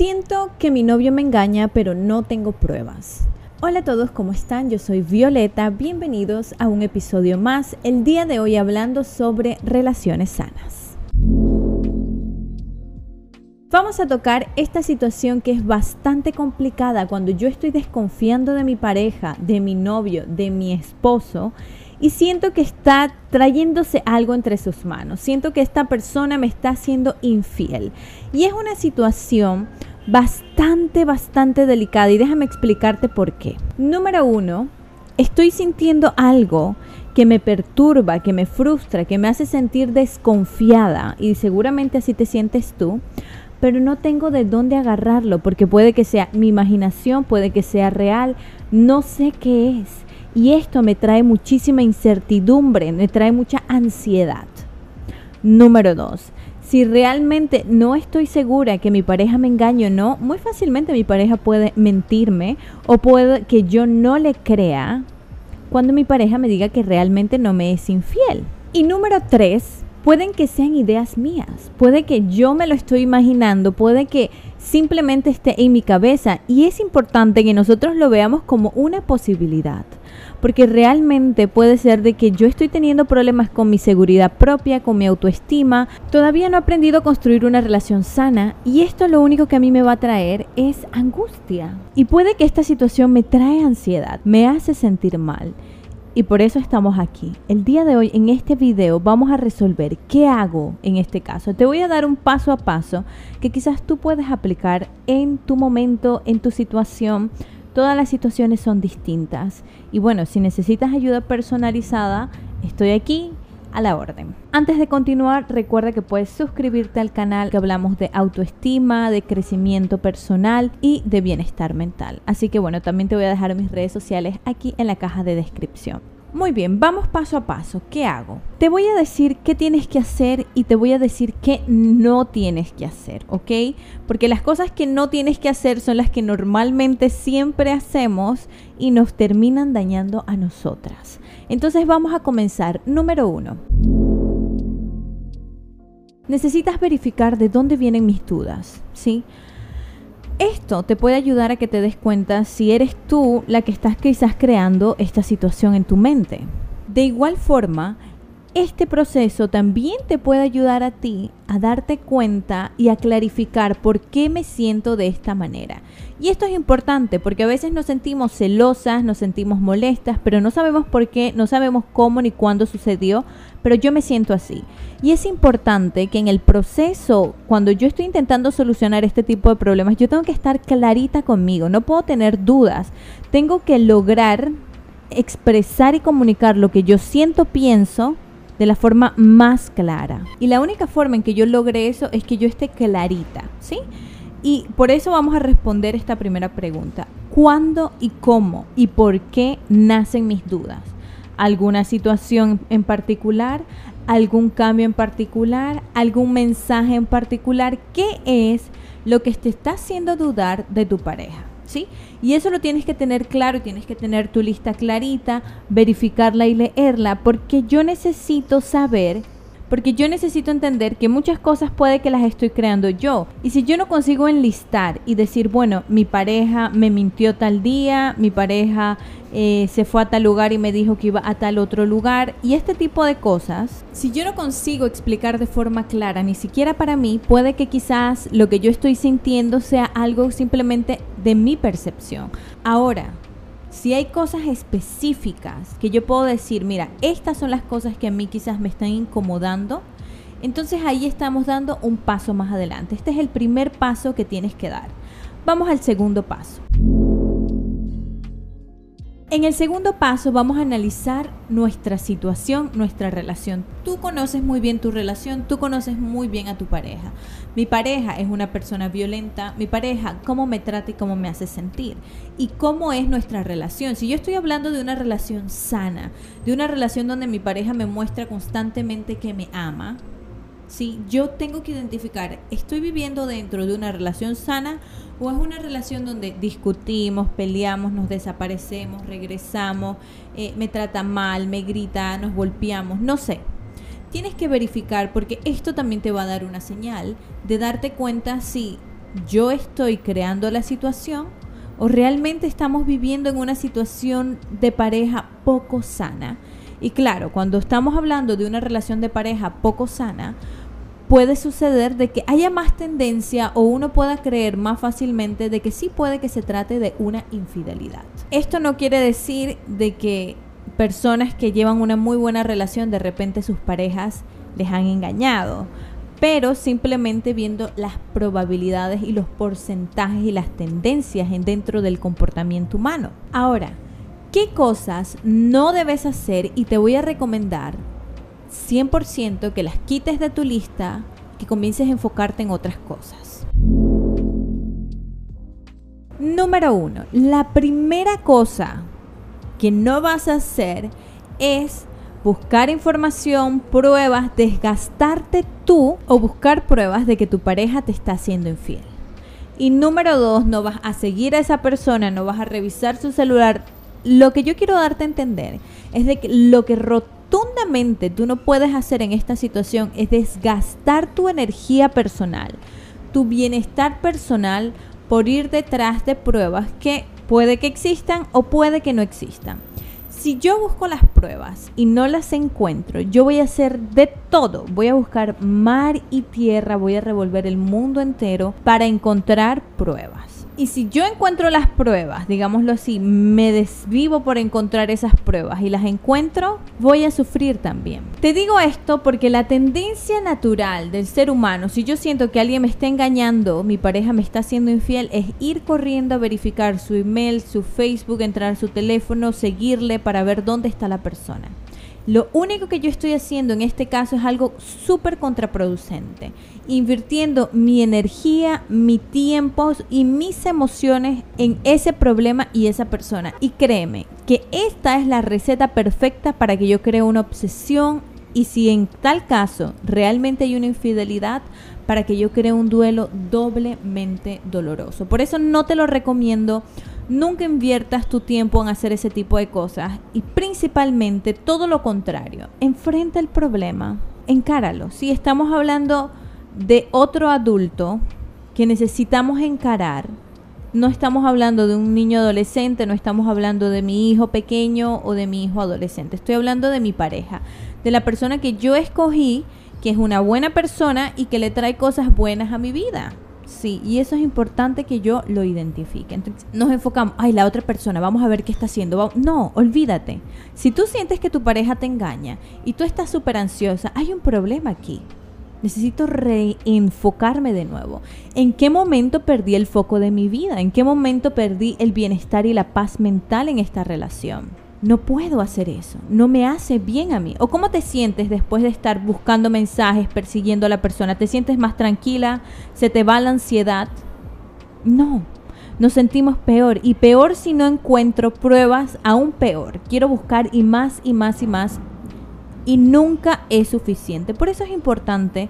Siento que mi novio me engaña, pero no tengo pruebas. Hola a todos, ¿cómo están? Yo soy Violeta, bienvenidos a un episodio más, el día de hoy hablando sobre relaciones sanas. Vamos a tocar esta situación que es bastante complicada cuando yo estoy desconfiando de mi pareja, de mi novio, de mi esposo y siento que está trayéndose algo entre sus manos. Siento que esta persona me está haciendo infiel. Y es una situación bastante, bastante delicada y déjame explicarte por qué. Número uno, estoy sintiendo algo que me perturba, que me frustra, que me hace sentir desconfiada y seguramente así te sientes tú, pero no tengo de dónde agarrarlo porque puede que sea mi imaginación, puede que sea real, no sé qué es. Y esto me trae muchísima incertidumbre, me trae mucha ansiedad. Número dos, si realmente no estoy segura que mi pareja me engañe o no, muy fácilmente mi pareja puede mentirme o puede que yo no le crea cuando mi pareja me diga que realmente no me es infiel. Y número tres, pueden que sean ideas mías, puede que yo me lo estoy imaginando, puede que simplemente esté en mi cabeza y es importante que nosotros lo veamos como una posibilidad porque realmente puede ser de que yo estoy teniendo problemas con mi seguridad propia, con mi autoestima, todavía no he aprendido a construir una relación sana y esto lo único que a mí me va a traer es angustia. Y puede que esta situación me trae ansiedad, me hace sentir mal. Y por eso estamos aquí. El día de hoy en este video vamos a resolver qué hago en este caso. Te voy a dar un paso a paso que quizás tú puedes aplicar en tu momento, en tu situación Todas las situaciones son distintas. Y bueno, si necesitas ayuda personalizada, estoy aquí a la orden. Antes de continuar, recuerda que puedes suscribirte al canal que hablamos de autoestima, de crecimiento personal y de bienestar mental. Así que bueno, también te voy a dejar mis redes sociales aquí en la caja de descripción. Muy bien, vamos paso a paso. ¿Qué hago? Te voy a decir qué tienes que hacer y te voy a decir qué no tienes que hacer, ¿ok? Porque las cosas que no tienes que hacer son las que normalmente siempre hacemos y nos terminan dañando a nosotras. Entonces vamos a comenzar. Número uno. Necesitas verificar de dónde vienen mis dudas, ¿sí? Esto te puede ayudar a que te des cuenta si eres tú la que estás quizás creando esta situación en tu mente. De igual forma, este proceso también te puede ayudar a ti a darte cuenta y a clarificar por qué me siento de esta manera. Y esto es importante porque a veces nos sentimos celosas, nos sentimos molestas, pero no sabemos por qué, no sabemos cómo ni cuándo sucedió, pero yo me siento así. Y es importante que en el proceso, cuando yo estoy intentando solucionar este tipo de problemas, yo tengo que estar clarita conmigo, no puedo tener dudas, tengo que lograr expresar y comunicar lo que yo siento, pienso de la forma más clara. Y la única forma en que yo logre eso es que yo esté clarita, ¿sí? Y por eso vamos a responder esta primera pregunta. ¿Cuándo y cómo y por qué nacen mis dudas? alguna situación en particular, algún cambio en particular, algún mensaje en particular. ¿Qué es lo que te está haciendo dudar de tu pareja? ¿Sí? Y eso lo tienes que tener claro tienes que tener tu lista clarita, verificarla y leerla, porque yo necesito saber porque yo necesito entender que muchas cosas puede que las estoy creando yo. Y si yo no consigo enlistar y decir, bueno, mi pareja me mintió tal día, mi pareja eh, se fue a tal lugar y me dijo que iba a tal otro lugar, y este tipo de cosas, si yo no consigo explicar de forma clara, ni siquiera para mí, puede que quizás lo que yo estoy sintiendo sea algo simplemente de mi percepción. Ahora, si hay cosas específicas que yo puedo decir, mira, estas son las cosas que a mí quizás me están incomodando, entonces ahí estamos dando un paso más adelante. Este es el primer paso que tienes que dar. Vamos al segundo paso. En el segundo paso vamos a analizar nuestra situación, nuestra relación. Tú conoces muy bien tu relación, tú conoces muy bien a tu pareja. Mi pareja es una persona violenta, mi pareja cómo me trata y cómo me hace sentir. Y cómo es nuestra relación. Si yo estoy hablando de una relación sana, de una relación donde mi pareja me muestra constantemente que me ama, ¿sí? Yo tengo que identificar, ¿estoy viviendo dentro de una relación sana o es una relación donde discutimos, peleamos, nos desaparecemos, regresamos, eh, me trata mal, me grita, nos golpeamos? No sé. Tienes que verificar porque esto también te va a dar una señal de darte cuenta si yo estoy creando la situación o realmente estamos viviendo en una situación de pareja poco sana. Y claro, cuando estamos hablando de una relación de pareja poco sana, puede suceder de que haya más tendencia o uno pueda creer más fácilmente de que sí puede que se trate de una infidelidad. Esto no quiere decir de que personas que llevan una muy buena relación de repente sus parejas les han engañado pero simplemente viendo las probabilidades y los porcentajes y las tendencias en dentro del comportamiento humano. Ahora, ¿qué cosas no debes hacer? Y te voy a recomendar 100% que las quites de tu lista, que comiences a enfocarte en otras cosas. Número uno, la primera cosa que no vas a hacer es buscar información, pruebas, desgastarte tú o buscar pruebas de que tu pareja te está haciendo infiel. Y número dos, no vas a seguir a esa persona, no vas a revisar su celular. Lo que yo quiero darte a entender es de que lo que rotundamente tú no puedes hacer en esta situación es desgastar tu energía personal, tu bienestar personal por ir detrás de pruebas que puede que existan o puede que no existan si yo busco las pruebas y no las encuentro, yo voy a hacer de todo. Voy a buscar mar y tierra, voy a revolver el mundo entero para encontrar pruebas. Y si yo encuentro las pruebas, digámoslo así, me desvivo por encontrar esas pruebas y las encuentro, voy a sufrir también. Te digo esto porque la tendencia natural del ser humano, si yo siento que alguien me está engañando, mi pareja me está haciendo infiel, es ir corriendo a verificar su email, su Facebook, entrar a su teléfono, seguirle para ver dónde está la persona. Lo único que yo estoy haciendo en este caso es algo súper contraproducente, invirtiendo mi energía, mi tiempo y mis emociones en ese problema y esa persona. Y créeme que esta es la receta perfecta para que yo cree una obsesión y si en tal caso realmente hay una infidelidad, para que yo cree un duelo doblemente doloroso. Por eso no te lo recomiendo Nunca inviertas tu tiempo en hacer ese tipo de cosas y principalmente todo lo contrario. Enfrenta el problema, encáralo. Si estamos hablando de otro adulto que necesitamos encarar, no estamos hablando de un niño adolescente, no estamos hablando de mi hijo pequeño o de mi hijo adolescente. Estoy hablando de mi pareja, de la persona que yo escogí, que es una buena persona y que le trae cosas buenas a mi vida. Sí, y eso es importante que yo lo identifique. Entonces, nos enfocamos, ay, la otra persona, vamos a ver qué está haciendo. No, olvídate. Si tú sientes que tu pareja te engaña y tú estás súper ansiosa, hay un problema aquí. Necesito reenfocarme de nuevo. ¿En qué momento perdí el foco de mi vida? ¿En qué momento perdí el bienestar y la paz mental en esta relación? No puedo hacer eso, no me hace bien a mí. ¿O cómo te sientes después de estar buscando mensajes, persiguiendo a la persona? ¿Te sientes más tranquila? ¿Se te va la ansiedad? No, nos sentimos peor y peor si no encuentro pruebas, aún peor. Quiero buscar y más y más y más y nunca es suficiente. Por eso es importante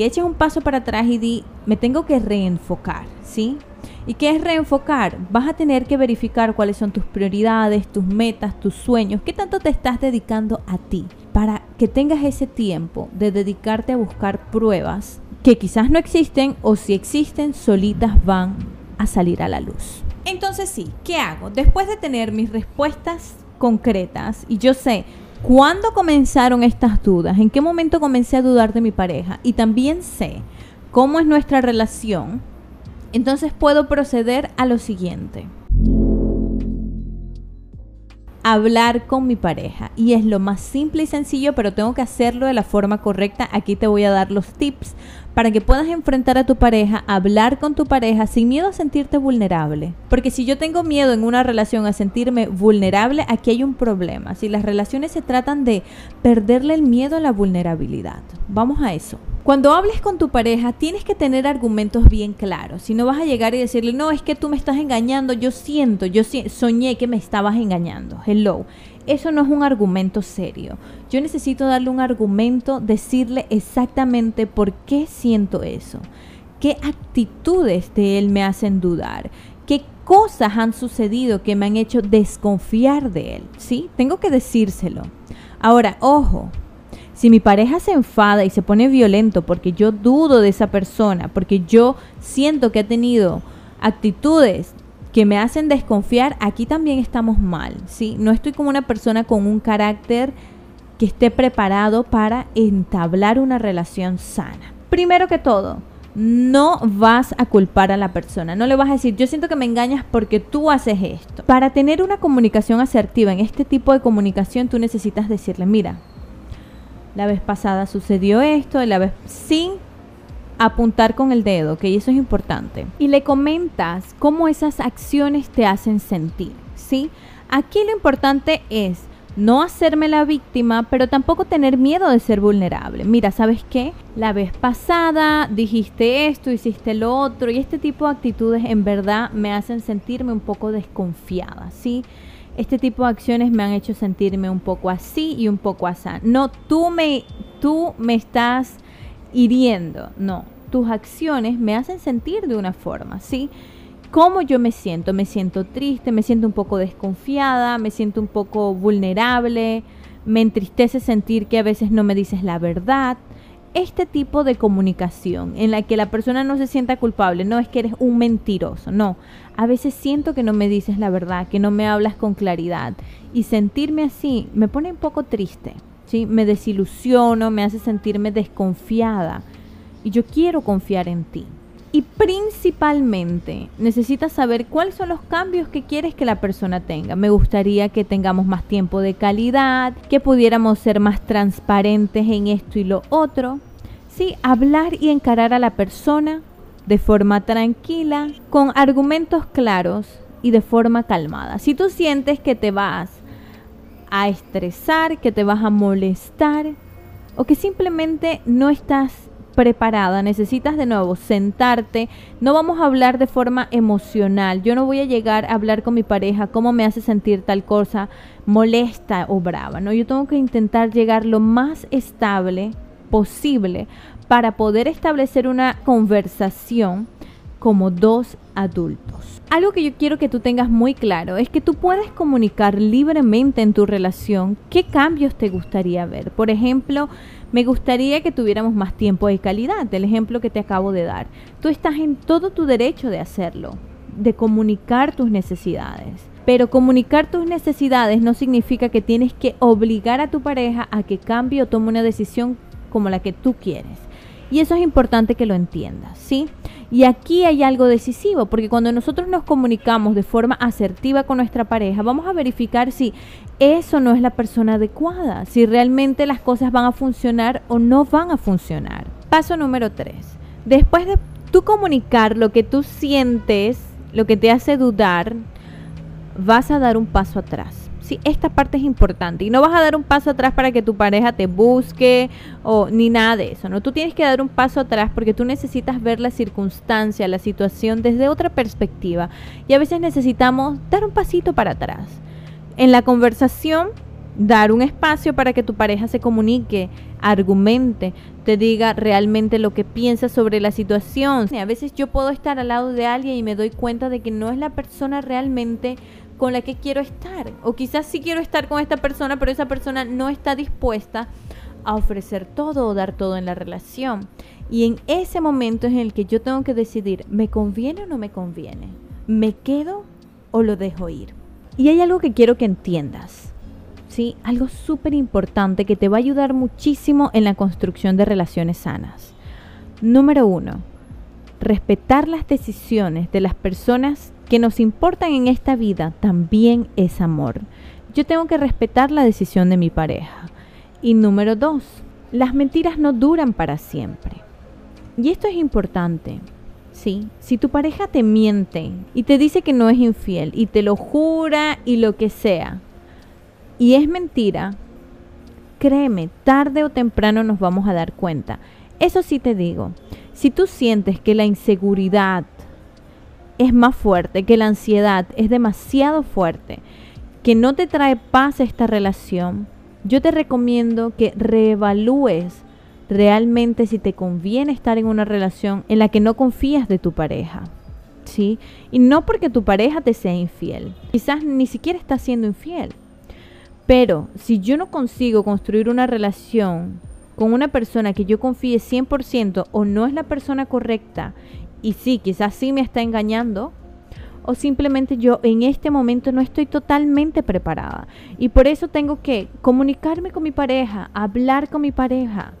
que eches un paso para atrás y di, me tengo que reenfocar, ¿sí? ¿Y qué es reenfocar? Vas a tener que verificar cuáles son tus prioridades, tus metas, tus sueños, qué tanto te estás dedicando a ti para que tengas ese tiempo de dedicarte a buscar pruebas que quizás no existen o si existen solitas van a salir a la luz. Entonces sí, ¿qué hago? Después de tener mis respuestas concretas y yo sé cuándo comenzaron estas dudas, en qué momento comencé a dudar de mi pareja y también sé cómo es nuestra relación, entonces puedo proceder a lo siguiente. Hablar con mi pareja. Y es lo más simple y sencillo, pero tengo que hacerlo de la forma correcta. Aquí te voy a dar los tips para que puedas enfrentar a tu pareja, hablar con tu pareja sin miedo a sentirte vulnerable. Porque si yo tengo miedo en una relación a sentirme vulnerable, aquí hay un problema. Si las relaciones se tratan de perderle el miedo a la vulnerabilidad. Vamos a eso. Cuando hables con tu pareja, tienes que tener argumentos bien claros. Si no vas a llegar y decirle, no, es que tú me estás engañando, yo siento, yo soñé que me estabas engañando. Hello. Eso no es un argumento serio. Yo necesito darle un argumento, decirle exactamente por qué siento eso. ¿Qué actitudes de él me hacen dudar? ¿Qué cosas han sucedido que me han hecho desconfiar de él? ¿Sí? Tengo que decírselo. Ahora, ojo, Si mi pareja se enfada y se pone violento porque yo dudo de esa persona, porque yo siento que ha tenido actitudes que me hacen desconfiar, aquí también estamos mal, ¿sí? No estoy como una persona con un carácter que esté preparado para entablar una relación sana. Primero que todo, no vas a culpar a la persona, no le vas a decir, yo siento que me engañas porque tú haces esto. Para tener una comunicación asertiva en este tipo de comunicación, tú necesitas decirle, mira, la vez pasada sucedió esto, la vez sin apuntar con el dedo, que eso es importante. Y le comentas cómo esas acciones te hacen sentir, ¿sí? Aquí lo importante es no hacerme la víctima, pero tampoco tener miedo de ser vulnerable. Mira, ¿sabes qué? La vez pasada dijiste esto, hiciste lo otro, y este tipo de actitudes en verdad me hacen sentirme un poco desconfiada, ¿sí? Este tipo de acciones me han hecho sentirme un poco así y un poco así. No, tú me, tú me estás hiriendo, no, tus acciones me hacen sentir de una forma, ¿sí? ¿Cómo yo me siento? Me siento triste, me siento un poco desconfiada, me siento un poco vulnerable, me entristece sentir que a veces no me dices la verdad. Este tipo de comunicación en la que la persona no se sienta culpable, no es que eres un mentiroso, no. A veces siento que no me dices la verdad, que no me hablas con claridad y sentirme así me pone un poco triste. Me desilusiono, me hace sentirme desconfiada y yo quiero confiar en ti. Y principalmente necesitas saber cuáles son los cambios que quieres que la persona tenga. Me gustaría que tengamos más tiempo de calidad, que pudiéramos ser más transparentes en esto y lo otro. Sí, hablar y encarar a la persona de forma tranquila, con argumentos claros y de forma calmada. Si tú sientes que te vas a estresar, que te vas a molestar o que simplemente no estás preparada, necesitas de nuevo sentarte, no vamos a hablar de forma emocional, yo no voy a llegar a hablar con mi pareja cómo me hace sentir tal cosa molesta o brava, ¿no? Yo tengo que intentar llegar lo más estable posible para poder establecer una conversación como dos adultos. Algo que yo quiero que tú tengas muy claro es que tú puedes comunicar libremente en tu relación qué cambios te gustaría ver. Por ejemplo, me gustaría que tuviéramos más tiempo de calidad, el ejemplo que te acabo de dar. Tú estás en todo tu derecho de hacerlo, de comunicar tus necesidades. Pero comunicar tus necesidades no significa que tienes que obligar a tu pareja a que cambie o tome una decisión como la que tú quieres. Y eso es importante que lo entiendas, ¿sí? Y aquí hay algo decisivo, porque cuando nosotros nos comunicamos de forma asertiva con nuestra pareja, vamos a verificar si eso no es la persona adecuada, si realmente las cosas van a funcionar o no van a funcionar. Paso número 3. Después de tú comunicar lo que tú sientes, lo que te hace dudar, vas a dar un paso atrás esta parte es importante y no vas a dar un paso atrás para que tu pareja te busque o ni nada de eso, ¿no? Tú tienes que dar un paso atrás porque tú necesitas ver la circunstancia, la situación desde otra perspectiva y a veces necesitamos dar un pasito para atrás. En la conversación, dar un espacio para que tu pareja se comunique, argumente, te diga realmente lo que piensa sobre la situación. A veces yo puedo estar al lado de alguien y me doy cuenta de que no es la persona realmente con la que quiero estar. O quizás sí quiero estar con esta persona, pero esa persona no está dispuesta a ofrecer todo o dar todo en la relación. Y en ese momento es en el que yo tengo que decidir, ¿me conviene o no me conviene? ¿Me quedo o lo dejo ir? Y hay algo que quiero que entiendas. ¿sí? Algo súper importante que te va a ayudar muchísimo en la construcción de relaciones sanas. Número uno, respetar las decisiones de las personas que nos importan en esta vida también es amor. Yo tengo que respetar la decisión de mi pareja. Y número dos, las mentiras no duran para siempre. Y esto es importante. ¿sí? Si tu pareja te miente y te dice que no es infiel y te lo jura y lo que sea, y es mentira, créeme, tarde o temprano nos vamos a dar cuenta. Eso sí te digo, si tú sientes que la inseguridad, es más fuerte, que la ansiedad es demasiado fuerte, que no te trae paz esta relación, yo te recomiendo que reevalúes realmente si te conviene estar en una relación en la que no confías de tu pareja. ¿Sí? Y no porque tu pareja te sea infiel, quizás ni siquiera está siendo infiel. Pero si yo no consigo construir una relación con una persona que yo confíe 100% o no es la persona correcta y sí, quizás sí me está engañando, o simplemente yo en este momento no estoy totalmente preparada. Y por eso tengo que comunicarme con mi pareja, hablar con mi pareja,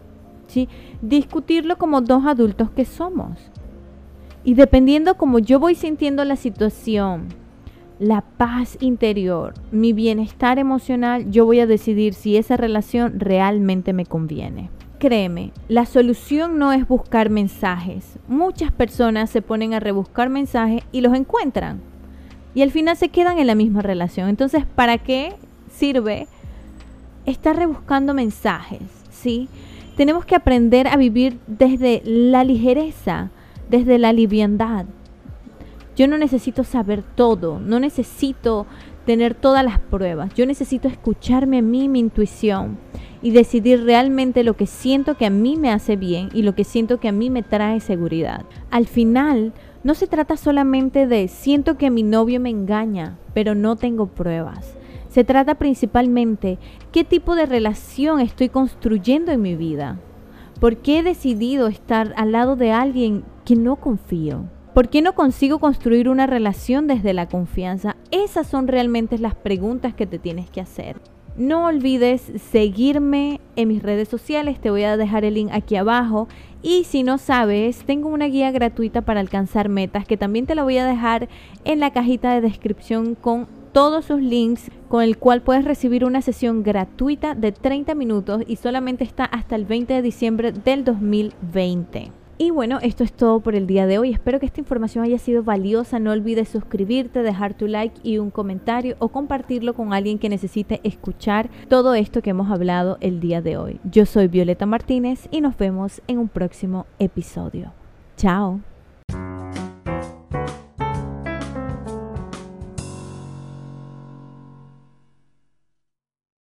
¿sí? discutirlo como dos adultos que somos. Y dependiendo como yo voy sintiendo la situación, la paz interior, mi bienestar emocional, yo voy a decidir si esa relación realmente me conviene. Créeme, la solución no es buscar mensajes. Muchas personas se ponen a rebuscar mensajes y los encuentran. Y al final se quedan en la misma relación. Entonces, ¿para qué sirve estar rebuscando mensajes? ¿Sí? Tenemos que aprender a vivir desde la ligereza, desde la liviandad. Yo no necesito saber todo, no necesito tener todas las pruebas. Yo necesito escucharme a mí, mi intuición y decidir realmente lo que siento que a mí me hace bien y lo que siento que a mí me trae seguridad. Al final, no se trata solamente de siento que mi novio me engaña, pero no tengo pruebas. Se trata principalmente qué tipo de relación estoy construyendo en mi vida. ¿Por qué he decidido estar al lado de alguien que no confío? ¿Por qué no consigo construir una relación desde la confianza? Esas son realmente las preguntas que te tienes que hacer. No olvides seguirme en mis redes sociales, te voy a dejar el link aquí abajo. Y si no sabes, tengo una guía gratuita para alcanzar metas que también te la voy a dejar en la cajita de descripción con todos sus links con el cual puedes recibir una sesión gratuita de 30 minutos y solamente está hasta el 20 de diciembre del 2020. Y bueno, esto es todo por el día de hoy. Espero que esta información haya sido valiosa. No olvides suscribirte, dejar tu like y un comentario o compartirlo con alguien que necesite escuchar todo esto que hemos hablado el día de hoy. Yo soy Violeta Martínez y nos vemos en un próximo episodio. Chao.